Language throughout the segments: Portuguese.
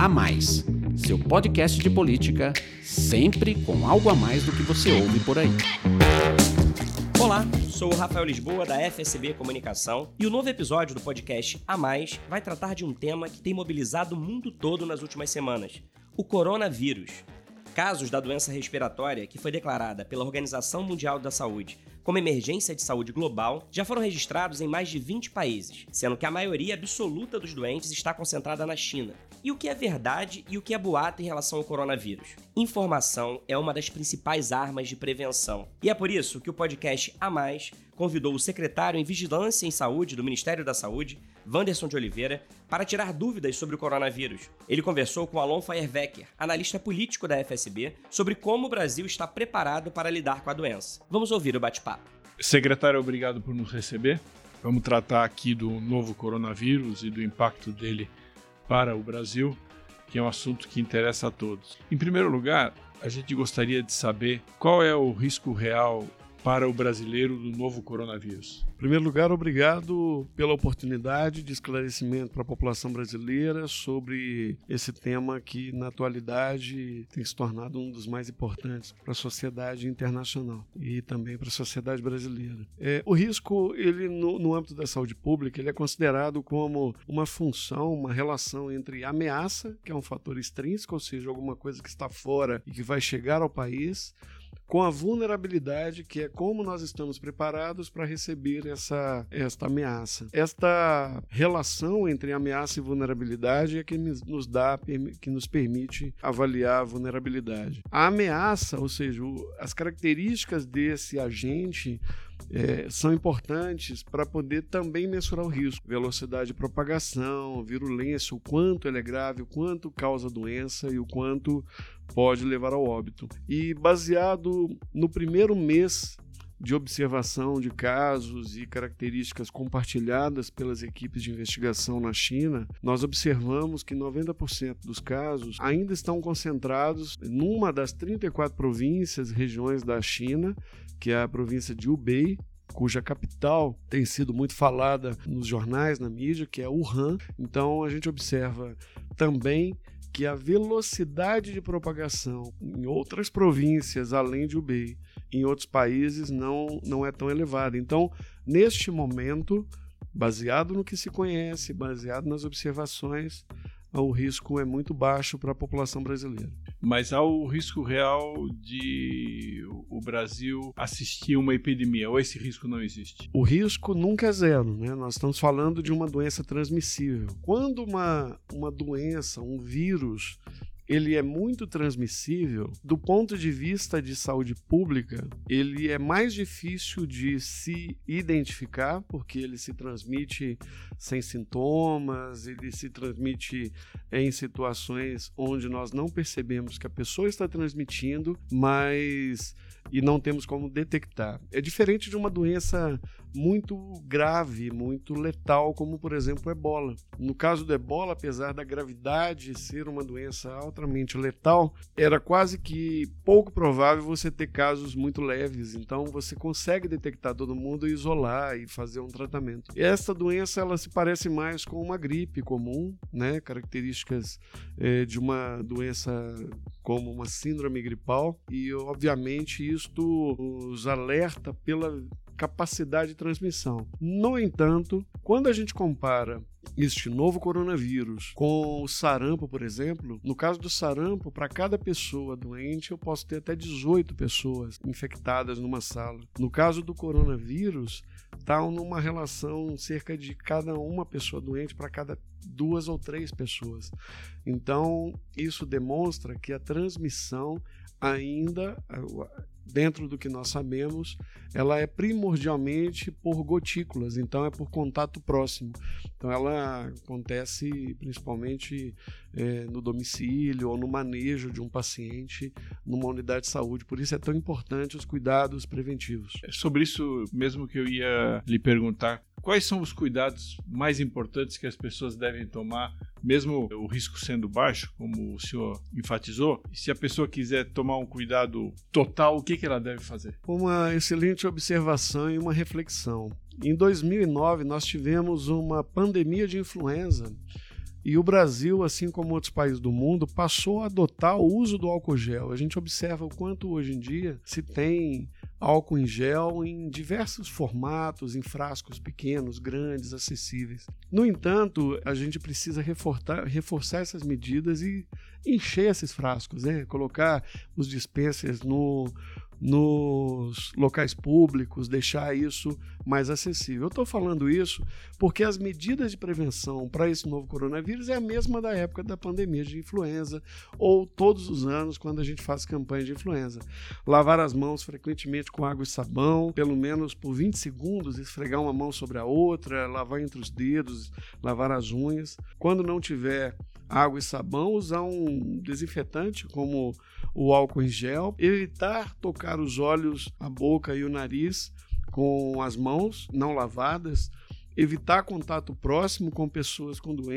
A Mais, seu podcast de política, sempre com algo a mais do que você ouve por aí. Olá, sou o Rafael Lisboa da FSB Comunicação e o novo episódio do podcast A Mais vai tratar de um tema que tem mobilizado o mundo todo nas últimas semanas: o coronavírus. Casos da doença respiratória, que foi declarada pela Organização Mundial da Saúde como emergência de saúde global, já foram registrados em mais de 20 países, sendo que a maioria absoluta dos doentes está concentrada na China. E o que é verdade e o que é boato em relação ao coronavírus? Informação é uma das principais armas de prevenção. E é por isso que o podcast A Mais convidou o secretário em Vigilância em Saúde do Ministério da Saúde, Wanderson de Oliveira, para tirar dúvidas sobre o coronavírus. Ele conversou com Alon Feuerwecker, analista político da FSB, sobre como o Brasil está preparado para lidar com a doença. Vamos ouvir o bate-papo. Secretário, obrigado por nos receber. Vamos tratar aqui do novo coronavírus e do impacto dele para o Brasil, que é um assunto que interessa a todos. Em primeiro lugar, a gente gostaria de saber qual é o risco real para o brasileiro do novo coronavírus? Em primeiro lugar, obrigado pela oportunidade de esclarecimento para a população brasileira sobre esse tema que, na atualidade, tem se tornado um dos mais importantes para a sociedade internacional e também para a sociedade brasileira. É, o risco, ele no, no âmbito da saúde pública, ele é considerado como uma função, uma relação entre ameaça, que é um fator extrínseco, ou seja, alguma coisa que está fora e que vai chegar ao país, com a vulnerabilidade, que é como nós estamos preparados para receber essa esta ameaça. Esta relação entre ameaça e vulnerabilidade é que nos dá, que nos permite avaliar a vulnerabilidade. A ameaça, ou seja, as características desse agente é, são importantes para poder também mensurar o risco, velocidade de propagação, virulência, o quanto ele é grave, o quanto causa doença e o quanto pode levar ao óbito. E baseado no primeiro mês de observação de casos e características compartilhadas pelas equipes de investigação na China, nós observamos que 90% dos casos ainda estão concentrados numa das 34 províncias, regiões da China, que é a província de Hubei, cuja capital tem sido muito falada nos jornais, na mídia, que é Wuhan. Então a gente observa também que a velocidade de propagação em outras províncias, além de Hubei, em outros países, não, não é tão elevada. Então, neste momento, baseado no que se conhece, baseado nas observações, o risco é muito baixo para a população brasileira. Mas há o risco real de o Brasil assistir uma epidemia, ou esse risco não existe? O risco nunca é zero, né? Nós estamos falando de uma doença transmissível. Quando uma, uma doença, um vírus, ele é muito transmissível do ponto de vista de saúde pública. Ele é mais difícil de se identificar porque ele se transmite sem sintomas, ele se transmite em situações onde nós não percebemos que a pessoa está transmitindo, mas e não temos como detectar. É diferente de uma doença muito grave, muito letal, como por exemplo o ebola. No caso do ebola, apesar da gravidade ser uma doença altamente letal, era quase que pouco provável você ter casos muito leves. Então você consegue detectar todo mundo e isolar e fazer um tratamento. Essa doença ela se parece mais com uma gripe comum, né? Características é, de uma doença como uma síndrome gripal e obviamente isto nos alerta pela capacidade de transmissão. No entanto, quando a gente compara este novo coronavírus com o sarampo, por exemplo, no caso do sarampo, para cada pessoa doente, eu posso ter até 18 pessoas infectadas numa sala. No caso do coronavírus, está numa relação cerca de cada uma pessoa doente para cada duas ou três pessoas. Então, isso demonstra que a transmissão ainda dentro do que nós sabemos, ela é primordialmente por gotículas, então é por contato próximo. Então ela acontece principalmente é, no domicílio ou no manejo de um paciente numa unidade de saúde. Por isso é tão importante os cuidados preventivos. É sobre isso mesmo que eu ia lhe perguntar. Quais são os cuidados mais importantes que as pessoas devem tomar, mesmo o risco sendo baixo, como o senhor enfatizou? E se a pessoa quiser tomar um cuidado total, o que, que ela deve fazer? Uma excelente observação e uma reflexão. Em 2009, nós tivemos uma pandemia de influenza E o Brasil, assim como outros países do mundo, passou a adotar o uso do álcool gel. A gente observa o quanto hoje em dia se tem álcool em gel em diversos formatos, em frascos pequenos, grandes, acessíveis. No entanto, a gente precisa reforçar, reforçar essas medidas e encher esses frascos, né? colocar os dispensers no, nos locais públicos, deixar isso mais acessível. Eu estou falando isso porque as medidas de prevenção para esse novo coronavírus é a mesma da época da pandemia de influenza ou todos os anos quando a gente faz campanha de influenza. Lavar as mãos frequentemente com água e sabão, pelo menos por 20 segundos, esfregar uma mão sobre a outra, lavar entre os dedos, lavar as unhas. Quando não tiver água e sabão, usar um desinfetante como o álcool em gel, evitar tocar os olhos, a boca e o nariz com as mãos não lavadas, evitar contato próximo com pessoas com, doen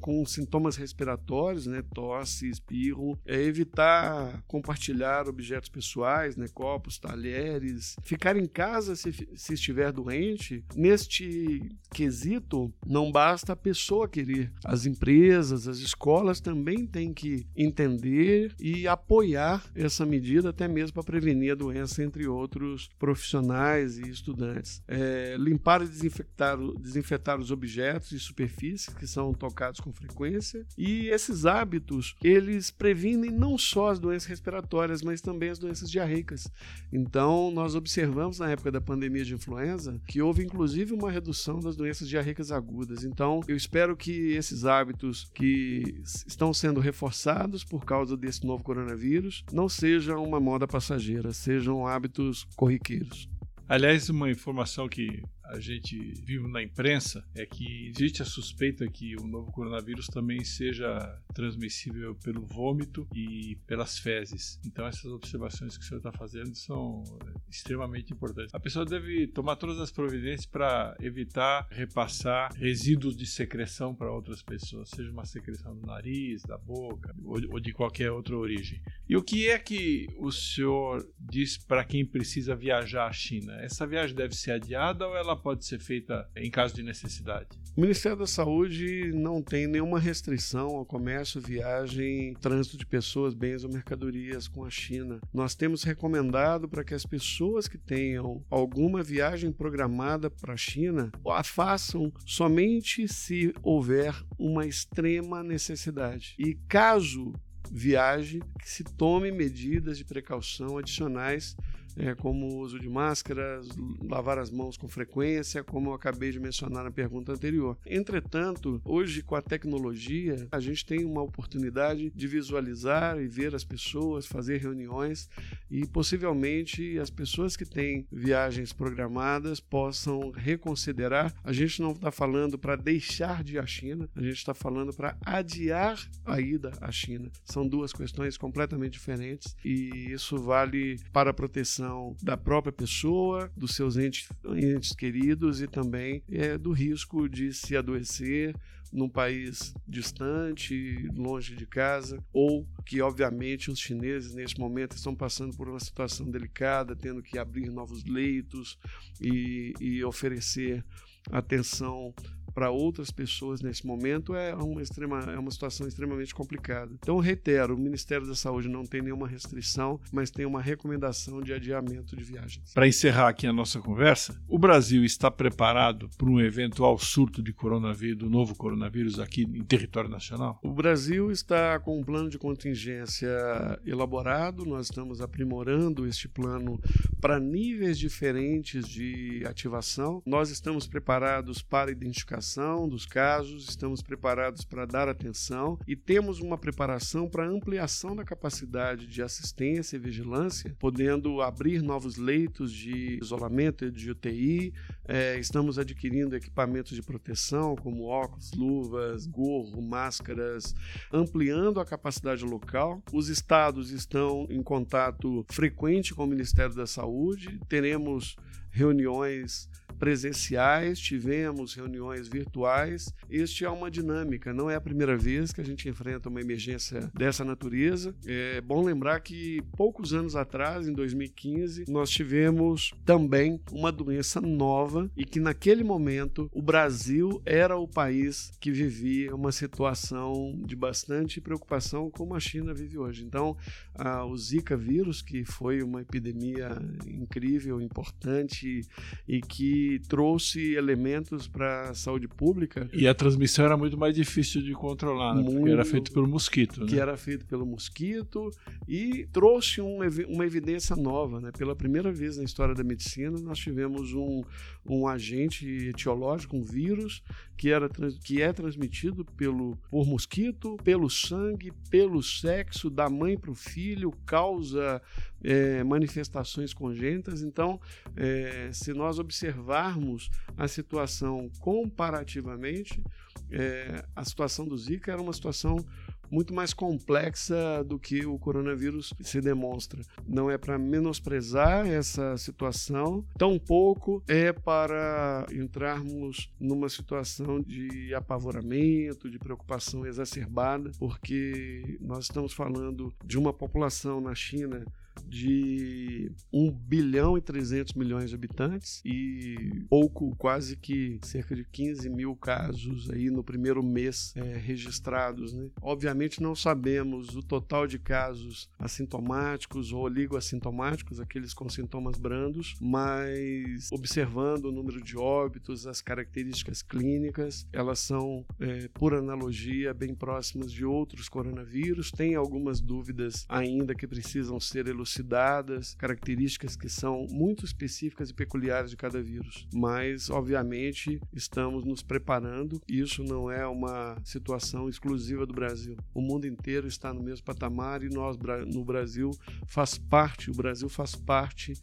com sintomas respiratórios, né, tosse, espirro, é evitar compartilhar objetos pessoais, né, copos, talheres, ficar em casa se, se estiver doente. Neste quesito, não basta a pessoa querer. As empresas, as escolas também têm que entender e apoiar essa medida, até mesmo para prevenir a doença entre outros profissionais e estudantes. É, limpar e desinfectar desinfetar os objetos e superfícies que são tocados com frequência. E esses hábitos, eles previnem não só as doenças respiratórias, mas também as doenças diarreicas. Então, nós observamos na época da pandemia de influenza que houve inclusive uma redução das doenças diarreicas agudas. Então, eu espero que esses hábitos que estão sendo reforçados por causa desse novo coronavírus não sejam uma moda passageira, sejam hábitos corriqueiros. Aliás, uma informação que a gente viu na imprensa é que existe a suspeita que o novo coronavírus também seja transmissível pelo vômito e pelas fezes. Então essas observações que o senhor está fazendo são extremamente importantes. A pessoa deve tomar todas as providências para evitar repassar resíduos de secreção para outras pessoas, seja uma secreção do nariz, da boca ou de qualquer outra origem. E o que é que o senhor diz para quem precisa viajar à China? Essa viagem deve ser adiada ou ela pode ser feita em caso de necessidade? O Ministério da Saúde não tem nenhuma restrição ao comércio, viagem, trânsito de pessoas, bens ou mercadorias com a China. Nós temos recomendado para que as pessoas que tenham alguma viagem programada para a China a façam somente se houver uma extrema necessidade. E caso viaje, que se tome medidas de precaução adicionais é, como o uso de máscaras, lavar as mãos com frequência, como eu acabei de mencionar na pergunta anterior. Entretanto, hoje com a tecnologia, a gente tem uma oportunidade de visualizar e ver as pessoas, fazer reuniões e possivelmente as pessoas que têm viagens programadas possam reconsiderar. A gente não está falando para deixar de ir à China, a gente está falando para adiar a ida à China. São duas questões completamente diferentes e isso vale para a proteção proteção da própria pessoa, dos seus entes, entes queridos e também é, do risco de se adoecer num país distante, longe de casa, ou que, obviamente, os chineses, neste momento, estão passando por uma situação delicada, tendo que abrir novos leitos e, e oferecer atenção para outras pessoas nesse momento é uma, extrema, é uma situação extremamente complicada. Então, reitero, o Ministério da Saúde não tem nenhuma restrição, mas tem uma recomendação de adiamento de viagens. Para encerrar aqui a nossa conversa, o Brasil está preparado para um eventual surto de coronavírus, do novo coronavírus aqui em território nacional? O Brasil está com um plano de contingência elaborado, nós estamos aprimorando este plano para níveis diferentes de ativação. Nós estamos preparados para identificação investigação dos casos, estamos preparados para dar atenção e temos uma preparação para ampliação da capacidade de assistência e vigilância, podendo abrir novos leitos de isolamento de UTI. É, estamos adquirindo equipamentos de proteção, como óculos, luvas, gorro, máscaras, ampliando a capacidade local. Os estados estão em contato frequente com o Ministério da Saúde. Teremos reuniões presenciais, tivemos reuniões virtuais. Este é uma dinâmica, não é a primeira vez que a gente enfrenta uma emergência dessa natureza. É bom lembrar que poucos anos atrás, em 2015, nós tivemos também uma doença nova e que naquele momento o Brasil era o país que vivia uma situação de bastante preocupação como a China vive hoje. Então, a, o Zika vírus, que foi uma epidemia incrível, importante e que trouxe elementos para a saúde pública. E a transmissão era muito mais difícil de controlar, né? Muito, porque era feito pelo mosquito. Que né? era feito pelo mosquito e trouxe um, uma evidência nova. Né? Pela primeira vez na história da medicina, nós tivemos um, um agente etiológico, um vírus, que, era, que é transmitido pelo, por mosquito, pelo sangue, pelo sexo, da mãe para o filho, causa é, manifestações congênitas. Então, é, se nós observarmos a situação comparativamente, é, a situação do Zika era uma situação muito mais complexa do que o coronavírus se demonstra. Não é para menosprezar essa situação, tampouco é para entrarmos numa situação de apavoramento, de preocupação exacerbada, porque nós estamos falando de uma população na China de 1 bilhão e 300 milhões de habitantes e pouco, quase que cerca de 15 mil casos aí no primeiro mês é, registrados. Né? Obviamente não sabemos o total de casos assintomáticos ou oligoassintomáticos, aqueles com sintomas brandos, mas observando o número de óbitos, as características clínicas, elas são, é, por analogia, bem próximas de outros coronavírus. Tem algumas dúvidas ainda que precisam ser elucidadas elucidadas, características que são muito específicas e peculiares de cada vírus. Mas, obviamente, estamos nos preparando. Isso não é uma situação exclusiva do Brasil. O mundo inteiro está no mesmo patamar e nós, no Brasil, faz parte, o Brasil faz parte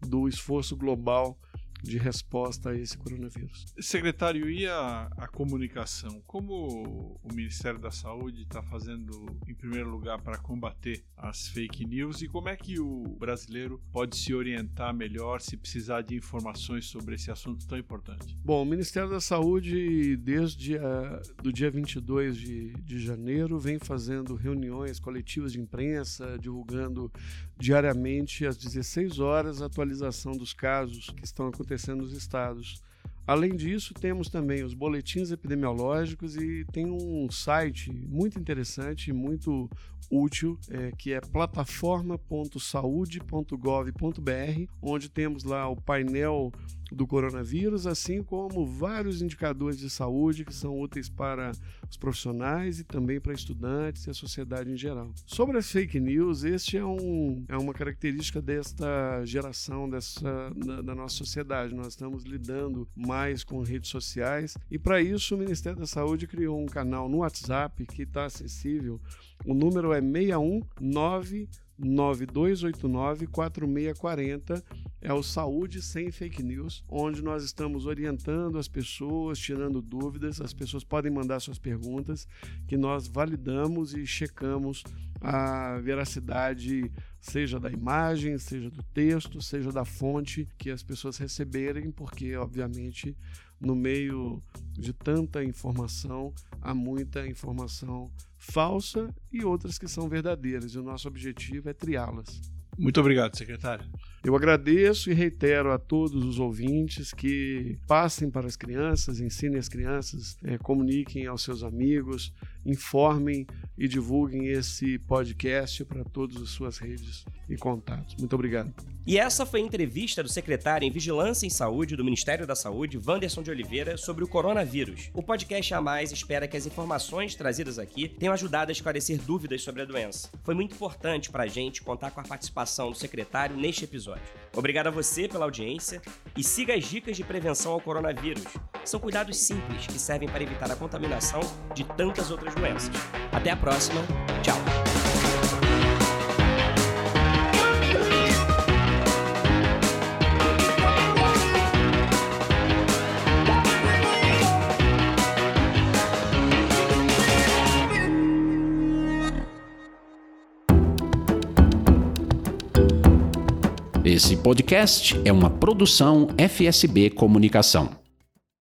do esforço global de resposta a esse coronavírus. Secretário, e a, a comunicação? Como o Ministério da Saúde está fazendo, em primeiro lugar, para combater as fake news e como é que o brasileiro pode se orientar melhor se precisar de informações sobre esse assunto tão importante? Bom, o Ministério da Saúde, desde a, do dia 22 de, de janeiro, vem fazendo reuniões coletivas de imprensa, divulgando diariamente às 16 horas a atualização dos casos que estão acontecendo nos estados. Além disso, temos também os boletins epidemiológicos e tem um site muito interessante e muito útil, é, que é plataforma.saude.gov.br, onde temos lá o painel do coronavírus, assim como vários indicadores de saúde que são úteis para os profissionais e também para estudantes e a sociedade em geral. Sobre as fake news, este é, um, é uma característica desta geração, dessa, da, da nossa sociedade. Nós estamos lidando mais com redes sociais e para isso o Ministério da Saúde criou um canal no WhatsApp que está acessível. O número é 619 9289 4640 é o Saúde Sem Fake News, onde nós estamos orientando as pessoas, tirando dúvidas. As pessoas podem mandar suas perguntas, que nós validamos e checamos a veracidade, seja da imagem, seja do texto, seja da fonte que as pessoas receberem, porque, obviamente, no meio de tanta informação, há muita informação falsa e outras que são verdadeiras, e o nosso objetivo é triá-las. Muito obrigado, secretário. Eu agradeço e reitero a todos os ouvintes que passem para as crianças, ensinem as crianças, é, comuniquem aos seus amigos, informem e divulguem esse podcast para todas as suas redes e contatos. Muito obrigado. E essa foi a entrevista do secretário em Vigilância em Saúde do Ministério da Saúde, Wanderson de Oliveira, sobre o coronavírus. O podcast A Mais espera que as informações trazidas aqui tenham ajudado a esclarecer dúvidas sobre a doença. Foi muito importante para a gente contar com a participação do secretário neste episódio. Obrigado a você pela audiência e siga as dicas de prevenção ao coronavírus. São cuidados simples que servem para evitar a contaminação de tantas outras doenças. Até a próxima. Tchau. Esse podcast é uma produção FSB Comunicação.